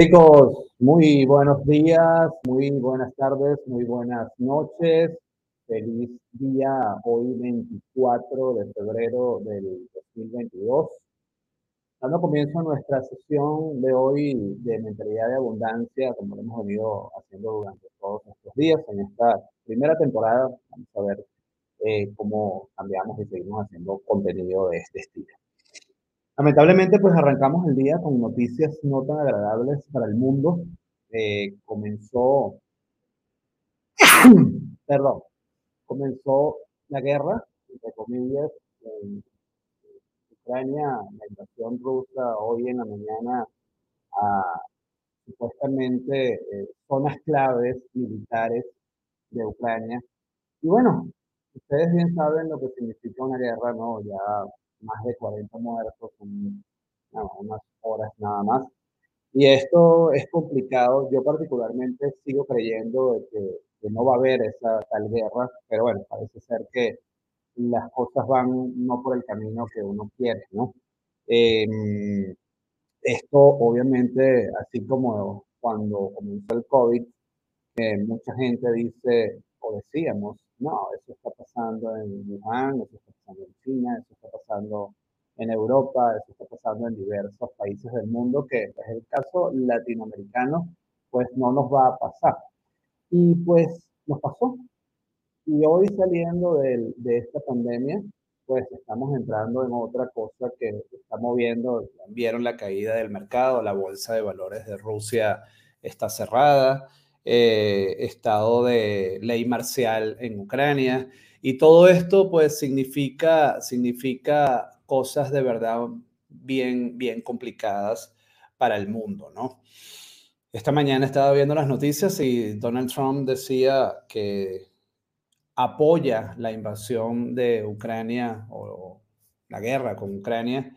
Chicos, muy buenos días, muy buenas tardes, muy buenas noches. Feliz día hoy 24 de febrero del 2022. Dando comienzo a nuestra sesión de hoy de mentalidad de abundancia, como lo hemos venido haciendo durante todos estos días en esta primera temporada. Vamos a ver eh, cómo cambiamos y seguimos haciendo contenido de este estilo. Lamentablemente, pues arrancamos el día con noticias no tan agradables para el mundo. Eh, comenzó, perdón, comenzó la guerra, entre comillas, en Ucrania, la invasión rusa hoy en la mañana a supuestamente eh, zonas claves militares de Ucrania. Y bueno, ustedes bien saben lo que significa una guerra, ¿no? Ya más de 40 muertos en unas horas nada más. Y esto es complicado. Yo particularmente sigo creyendo de que, no va a haber esa tal guerra, pero bueno, parece ser que las cosas van no por el camino que uno quiere, ¿no? Em, esto obviamente, así como cuando comenzó el COVID, eh, mucha gente dice, o decíamos, no, eso está pasando en Wuhan, eso está pasando en China, eso está pasando en Europa, eso está pasando en diversos países del mundo, que es el caso latinoamericano, pues no nos va a pasar. Y pues nos pasó. Y hoy saliendo de, de esta pandemia, pues estamos entrando en otra cosa que está moviendo, vieron la caída del mercado, la bolsa de valores de Rusia está cerrada, eh, estado de ley marcial en Ucrania. Y todo esto pues significa, significa cosas de verdad bien, bien complicadas para el mundo, ¿no? Esta mañana estaba viendo las noticias y Donald Trump decía que apoya la invasión de Ucrania o la guerra con Ucrania,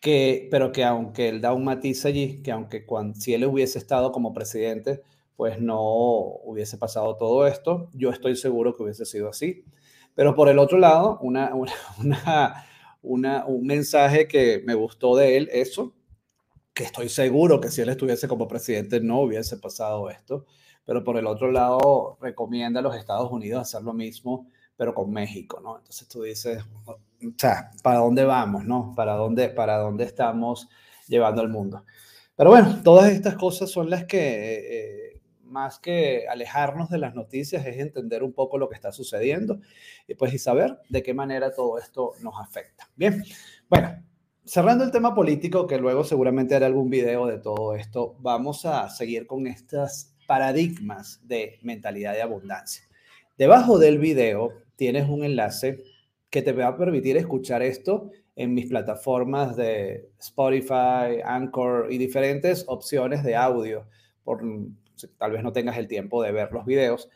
que, pero que aunque él da un matiz allí, que aunque si él hubiese estado como presidente, pues no hubiese pasado todo esto. Yo estoy seguro que hubiese sido así. Pero por el otro lado, una, una, un mensaje que me gustó de él, eso, que estoy seguro que si él estuviese como presidente no hubiese pasado esto. Pero por el otro lado, recomienda a los Estados Unidos hacer lo mismo, pero con México, ¿no? Entonces tú dices, o sea, ¿para dónde vamos, no? ¿Para dónde, para dónde estamos llevando al mundo? Pero bueno, todas estas cosas son las que... Eh, más que alejarnos de las noticias, es entender un poco lo que está sucediendo y pues y saber de qué manera todo esto nos afecta. Bien, bueno, cerrando el tema político, que luego seguramente haré algún video de todo esto, vamos a seguir con estas paradigmas de mentalidad de abundancia. Debajo del video tienes un enlace que te va a permitir escuchar esto en mis plataformas de Spotify, Anchor y diferentes opciones de audio por tal vez no tengas el tiempo de ver los videos.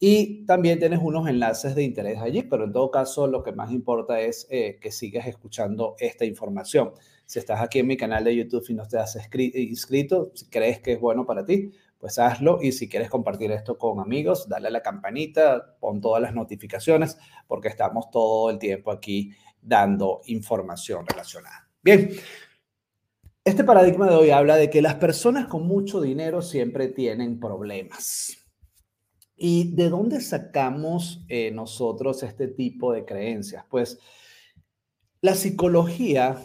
Y también tienes unos enlaces de interés allí, pero en todo caso lo que más importa es eh, que sigas escuchando esta información. Si estás aquí en mi canal de YouTube y no te has inscrito, si crees que es bueno para ti, pues hazlo. Y si quieres compartir esto con amigos, dale a la campanita, pon todas las notificaciones, porque estamos todo el tiempo aquí dando información relacionada. Bien, este paradigma de hoy habla de que las personas con mucho dinero siempre tienen problemas. ¿Y de dónde sacamos eh, nosotros este tipo de creencias? Pues la psicología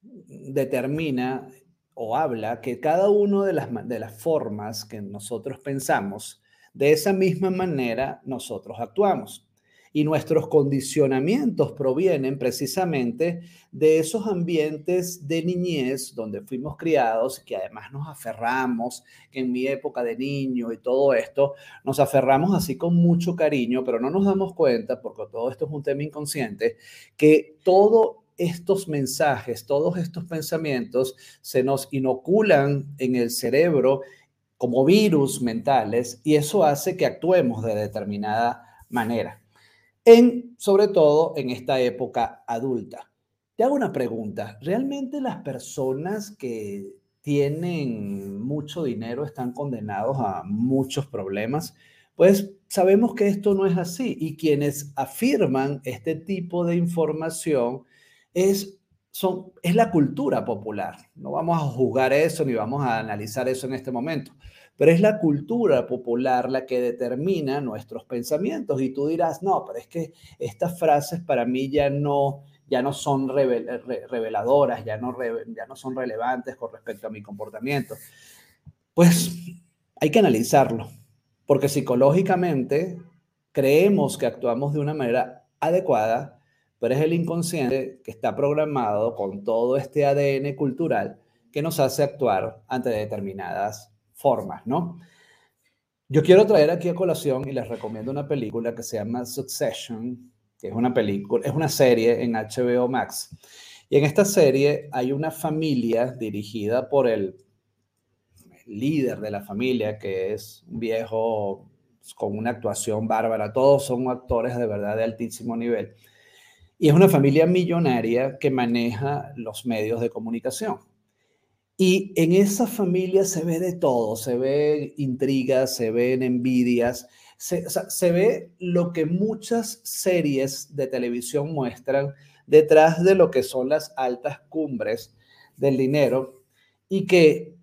determina o habla que cada una de las, de las formas que nosotros pensamos, de esa misma manera nosotros actuamos y nuestros condicionamientos provienen precisamente de esos ambientes de niñez donde fuimos criados, que además nos aferramos, que en mi época de niño y todo esto, nos aferramos así con mucho cariño, pero no nos damos cuenta, porque todo esto es un tema inconsciente, que todos estos mensajes, todos estos pensamientos se nos inoculan en el cerebro como virus mentales y eso hace que actuemos de determinada manera sobre todo en esta época adulta. Te hago una pregunta. ¿Realmente las personas que tienen mucho dinero están condenados a muchos problemas? Pues sabemos que esto no es así y quienes afirman este tipo de información es es la cultura popular. No vamos a juzgar eso ni vamos a analizar eso en este momento, pero es la cultura popular la que determina nuestros pensamientos. Y tú dirás, no, pero es que estas frases para mí ya no, ya no son reveladoras, ya no, ya no son relevantes con respecto a mi comportamiento. Pues hay que analizarlo, porque psicológicamente creemos que actuamos de una manera adecuada pero es el inconsciente que está programado con todo este ADN cultural que nos hace actuar ante determinadas formas, ¿no? Yo quiero traer aquí a colación y les recomiendo una película que se llama Succession, que es una película, es una serie en HBO Max. Y en esta serie hay una familia dirigida por el líder de la familia, que es un viejo con una actuación bárbara. Todos son actores de verdad de altísimo nivel. Y es una familia millonaria que maneja los medios de comunicación. Y en esa familia se ve de todo, se ve intrigas, se ven envidias, se, se ve lo que muchas series de televisión muestran detrás de lo que son las altas cumbres del dinero y que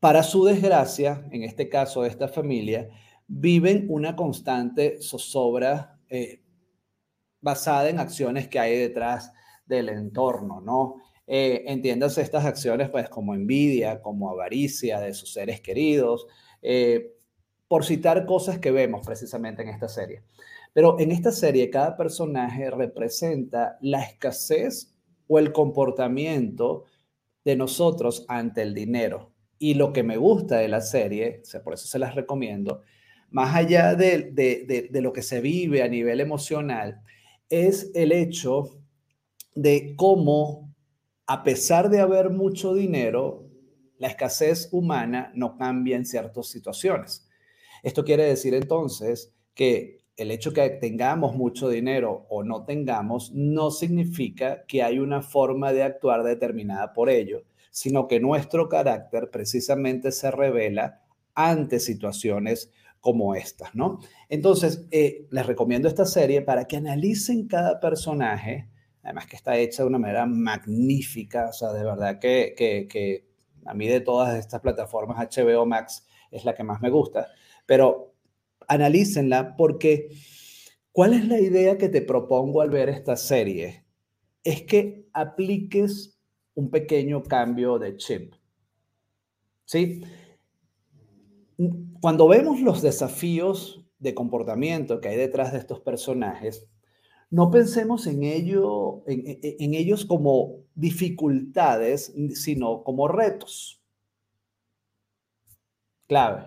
para su desgracia, en este caso de esta familia, viven una constante zozobra eh, basada en acciones que hay detrás del entorno, ¿no? Eh, entiéndase estas acciones pues como envidia, como avaricia de sus seres queridos, eh, por citar cosas que vemos precisamente en esta serie. Pero en esta serie cada personaje representa la escasez o el comportamiento de nosotros ante el dinero. Y lo que me gusta de la serie, por eso se las recomiendo, más allá de, de, de lo que se vive a nivel emocional, es el hecho de cómo, a pesar de haber mucho dinero, la escasez humana no cambia en ciertas situaciones. Esto quiere decir entonces que el hecho que tengamos mucho dinero o no tengamos no significa que hay una forma de actuar determinada por ello, sino que nuestro carácter precisamente se revela ante situaciones como estas, ¿no? Entonces, eh, les recomiendo esta serie para que analicen cada personaje, además que está hecha de una manera magnífica, o sea, de verdad que, que, a mí de todas estas plataformas HBO Max es la que más me gusta, pero analícenla porque ¿cuál es la idea que te propongo al ver esta serie? Es que apliques un pequeño cambio de chip. ¿Sí? cuando vemos los desafíos de comportamiento que hay detrás de estos personajes, no pensemos en, ello, ellos como dificultades, sino como retos. Clave.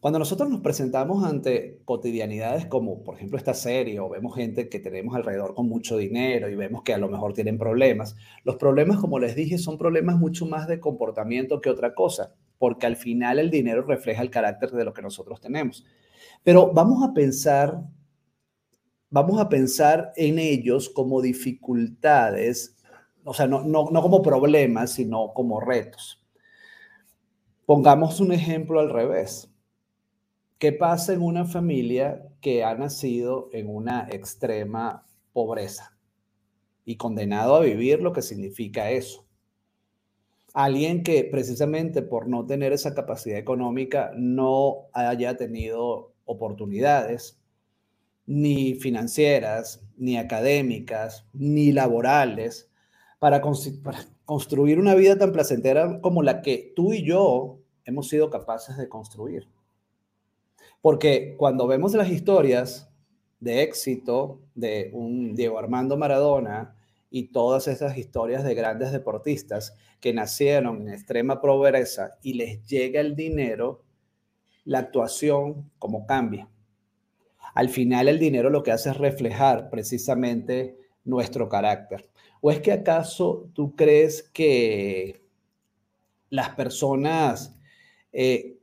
Cuando nosotros nos presentamos ante cotidianidades como, por ejemplo, esta serie, o vemos gente que tenemos alrededor con mucho dinero y vemos que a lo mejor tienen problemas, los problemas, como les dije, son problemas mucho más de comportamiento que otra cosa porque al final el dinero refleja el carácter de lo que nosotros tenemos. Pero vamos a pensar, vamos a pensar en ellos como dificultades, o sea, no, no, no como problemas, sino como retos. Pongamos un ejemplo al revés. ¿Qué pasa en una familia que ha nacido en una extrema pobreza y condenado a vivir lo que significa eso? alguien que precisamente por no tener esa capacidad económica no haya tenido oportunidades, ni financieras, ni académicas, ni laborales, para, construir una vida tan placentera como la que tú y yo hemos sido capaces de construir. Porque cuando vemos las historias de éxito de un Diego Armando Maradona, y todas esas historias de grandes deportistas que nacieron en extrema pobreza y les llega el dinero, la actuación como cambia. Al final el dinero lo que hace es reflejar precisamente nuestro carácter. ¿O es que acaso tú crees que las personas eh,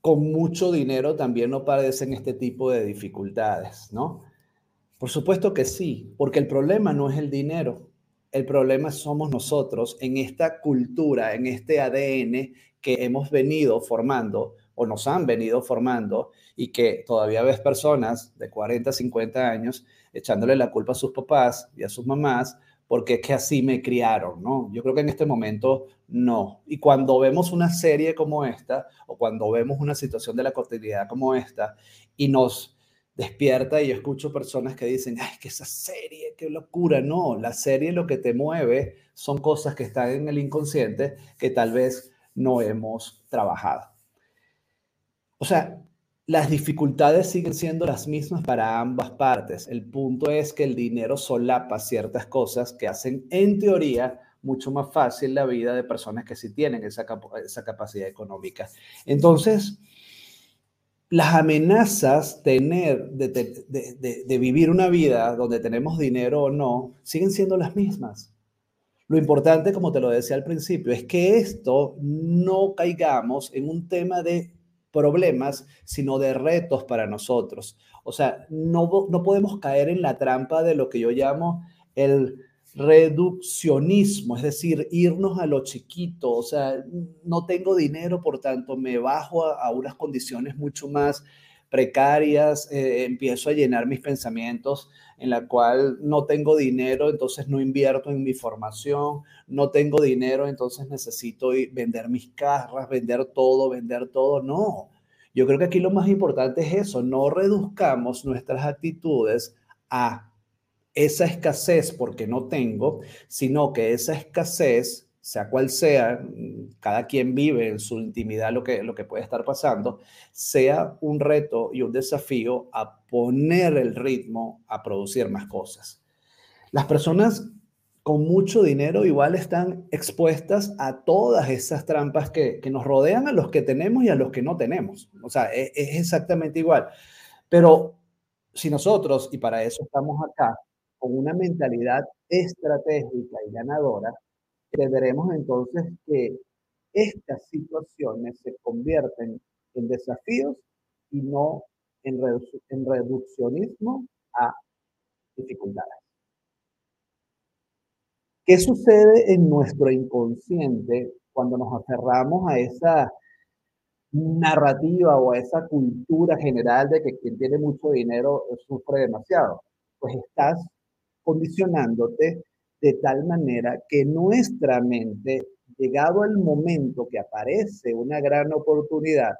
con mucho dinero también no padecen este tipo de dificultades, ¿no? Por supuesto que sí, porque el problema no es el dinero, el problema somos nosotros en esta cultura, en este ADN que hemos venido formando o nos han venido formando y que todavía ves personas de 40, 50 años echándole la culpa a sus papás y a sus mamás porque es que así me criaron, ¿no? Yo creo que en este momento no. Y cuando vemos una serie como esta, o cuando vemos una situación de la cotidianidad como esta, y nos despierta y yo escucho personas que dicen, ay, que esa serie, qué locura. No, la serie lo que te mueve son cosas que están en el inconsciente que tal vez no hemos trabajado. O sea, las dificultades siguen siendo las mismas para ambas partes. El punto es que el dinero solapa ciertas cosas que hacen, en teoría, mucho más fácil la vida de personas que sí tienen esa, esa capacidad económica. Entonces, las amenazas de, de, de, vivir una vida donde tenemos dinero o no siguen siendo las mismas. Lo importante, como te lo decía al principio, es que esto no caigamos en un tema de problemas, sino de retos para nosotros. O sea, no, no podemos caer en la trampa de lo que yo llamo el reduccionismo, es decir, irnos a lo chiquito, o sea, no tengo dinero, por tanto me bajo a, unas condiciones mucho más precarias, eh, empiezo a llenar mis pensamientos en la cual no tengo dinero, entonces no invierto en mi formación, no tengo dinero, entonces necesito vender mis carras, vender todo, vender todo, no. Yo creo que aquí lo más importante es eso, no reduzcamos nuestras actitudes a esa escasez porque no tengo, sino que esa escasez, sea cual sea, cada quien vive en su intimidad lo que, lo que puede estar pasando, sea un reto y un desafío a poner el ritmo a producir más cosas. Las personas con mucho dinero igual están expuestas a todas esas trampas que, que nos rodean a los que tenemos y a los que no tenemos. O sea, es, es exactamente igual. Pero si nosotros, y para eso estamos acá, con una mentalidad estratégica y ganadora, tendremos entonces que estas situaciones se convierten en desafíos y no en, en reduccionismo a dificultades. ¿Qué sucede en nuestro inconsciente cuando nos aferramos a esa narrativa o a esa cultura general de que quien tiene mucho dinero sufre demasiado? Pues estás condicionándote de tal manera que nuestra mente, llegado el momento que aparece una gran oportunidad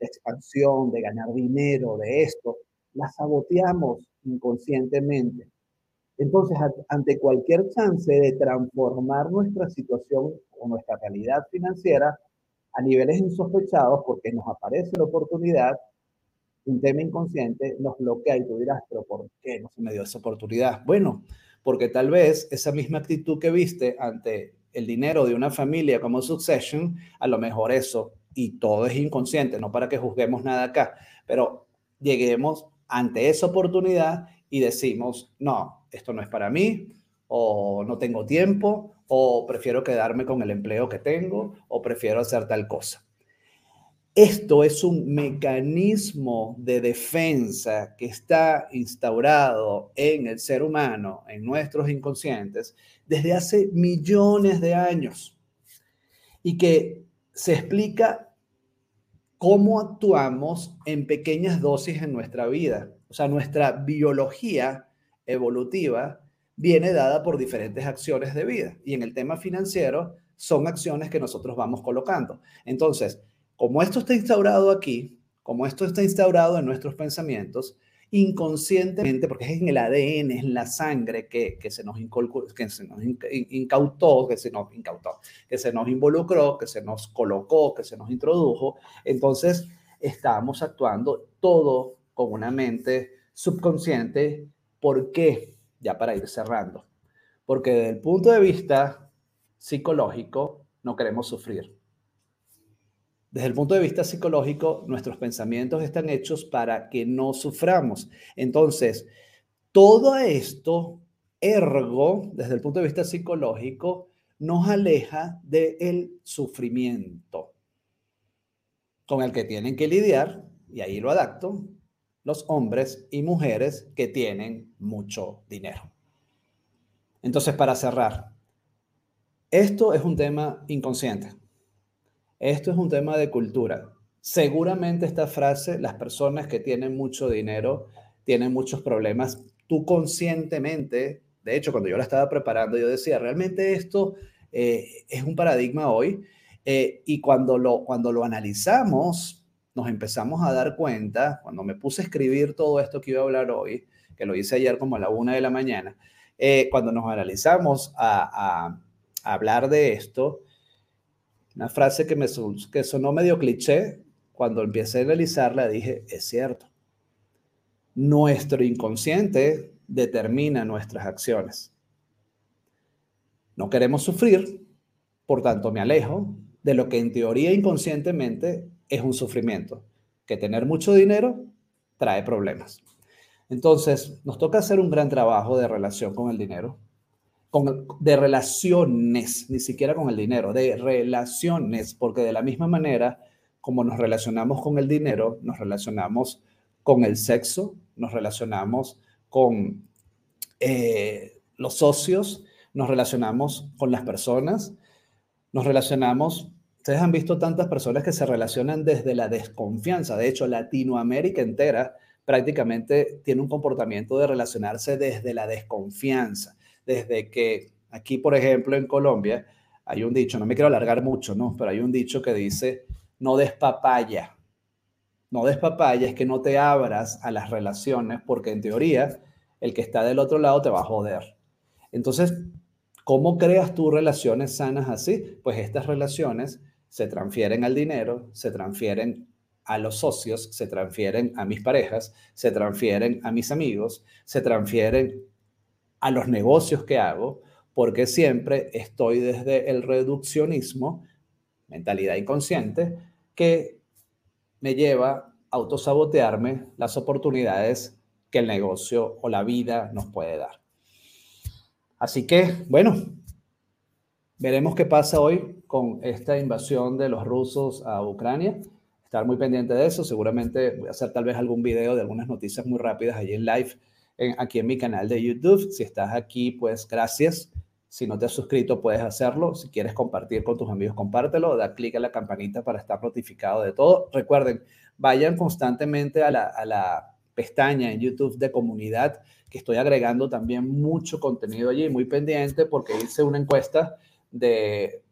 de expansión, de ganar dinero, de esto, la saboteamos inconscientemente. Entonces, ante cualquier chance de transformar nuestra situación o nuestra realidad financiera a niveles insospechados, porque nos aparece la oportunidad, un tema inconsciente nos bloquea y tú dirás, pero ¿por qué no se me dio esa oportunidad? Bueno, porque tal vez esa misma actitud que viste ante el dinero de una familia como Succession, a lo mejor eso, y todo es inconsciente, no para que juzguemos nada acá, pero lleguemos ante esa oportunidad y decimos, no, esto no es para mí, o no tengo tiempo, o prefiero quedarme con el empleo que tengo, o prefiero hacer tal cosa. Esto es un mecanismo de defensa que está instaurado en el ser humano, en nuestros inconscientes, desde hace millones de años y que se explica cómo actuamos en pequeñas dosis en nuestra vida. O sea, nuestra biología evolutiva viene dada por diferentes acciones de vida y en el tema financiero son acciones que nosotros vamos colocando. Entonces, como esto está instaurado aquí, como esto está instaurado en nuestros pensamientos, inconscientemente, porque es en el ADN, es en la sangre que, se nos que se nos incautó, que se nos incautó, que se nos involucró, que se nos colocó, que se nos introdujo, entonces estamos actuando todo con una mente subconsciente. ¿Por qué? Ya para ir cerrando. Porque desde el punto de vista psicológico, no queremos sufrir. Desde el punto de vista psicológico, nuestros pensamientos están hechos para que no suframos. Entonces, todo esto, ergo, desde el punto de vista psicológico, nos aleja del sufrimiento con el que tienen que lidiar, y ahí lo adapto, los hombres y mujeres que tienen mucho dinero. Entonces, para cerrar, esto es un tema inconsciente. Esto es un tema de cultura. Seguramente esta frase, las personas que tienen mucho dinero tienen muchos problemas. Tú conscientemente De hecho, cuando yo la estaba preparando, yo decía, realmente esto eh, es un paradigma hoy. Eh, y cuando lo, cuando lo analizamos, nos empezamos a dar cuenta, cuando me puse a escribir todo esto que iba a hablar hoy, que lo hice ayer como a la una de la mañana, eh, cuando nos analizamos a, a, hablar de esto, una frase que me que sonó medio cliché, cuando empecé a analizarla dije, es cierto. Nuestro inconsciente determina nuestras acciones. No queremos sufrir, por tanto me alejo de lo que en teoría inconscientemente es un sufrimiento, que tener mucho dinero trae problemas. Entonces, nos toca hacer un gran trabajo de relación con el dinero, con, de relaciones, ni siquiera con el dinero, de relaciones, porque de la misma manera como nos relacionamos con el dinero, nos relacionamos con el sexo, nos relacionamos con eh, los socios, nos relacionamos con las personas, nos relacionamos, ustedes han visto tantas personas que se relacionan desde la desconfianza, de hecho Latinoamérica entera prácticamente tiene un comportamiento de relacionarse desde la desconfianza, desde que aquí, por ejemplo, en Colombia, hay un dicho, no me quiero alargar mucho, ¿no? Pero hay un dicho que dice, no des. No des es que no te abras a las relaciones porque en teoría el que está del otro lado te va a joder. Entonces, ¿cómo creas tú relaciones sanas así? Pues estas relaciones se transfieren al dinero, se transfieren a los socios, se transfieren a mis parejas, se transfieren a mis amigos, se transfieren a los negocios que hago, porque siempre estoy desde el reduccionismo, mentalidad inconsciente, que me lleva a autosabotearme las oportunidades que el negocio o la vida nos puede dar. Así que, bueno, veremos qué pasa hoy con esta invasión de los rusos a Ucrania estar muy pendiente de eso. Seguramente voy a hacer tal vez algún video de algunas noticias muy rápidas allí en live, aquí en mi canal de YouTube. Si estás aquí, pues gracias. Si no te has suscrito, puedes hacerlo. Si quieres compartir con tus amigos, compártelo. Da clic a la campanita para estar notificado de todo. Recuerden, vayan constantemente a la, a la pestaña en YouTube de comunidad, que estoy agregando también mucho contenido allí, muy pendiente, porque hice una encuesta de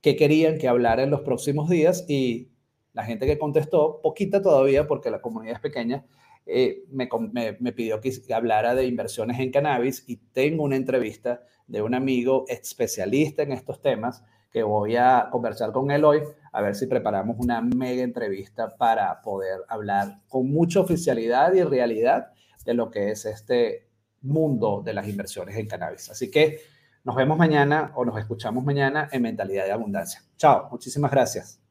qué querían que hablara en los próximos días y la gente que contestó, poquita todavía porque la comunidad es pequeña, eh, me, me, pidió que hablara de inversiones en cannabis y tengo una entrevista de un amigo especialista en estos temas que voy a conversar con él hoy, a ver si preparamos una mega entrevista para poder hablar con mucha oficialidad y realidad de lo que es este mundo de las inversiones en cannabis. Así que nos vemos mañana o nos escuchamos mañana en Mentalidad de Abundancia. Chao, muchísimas gracias.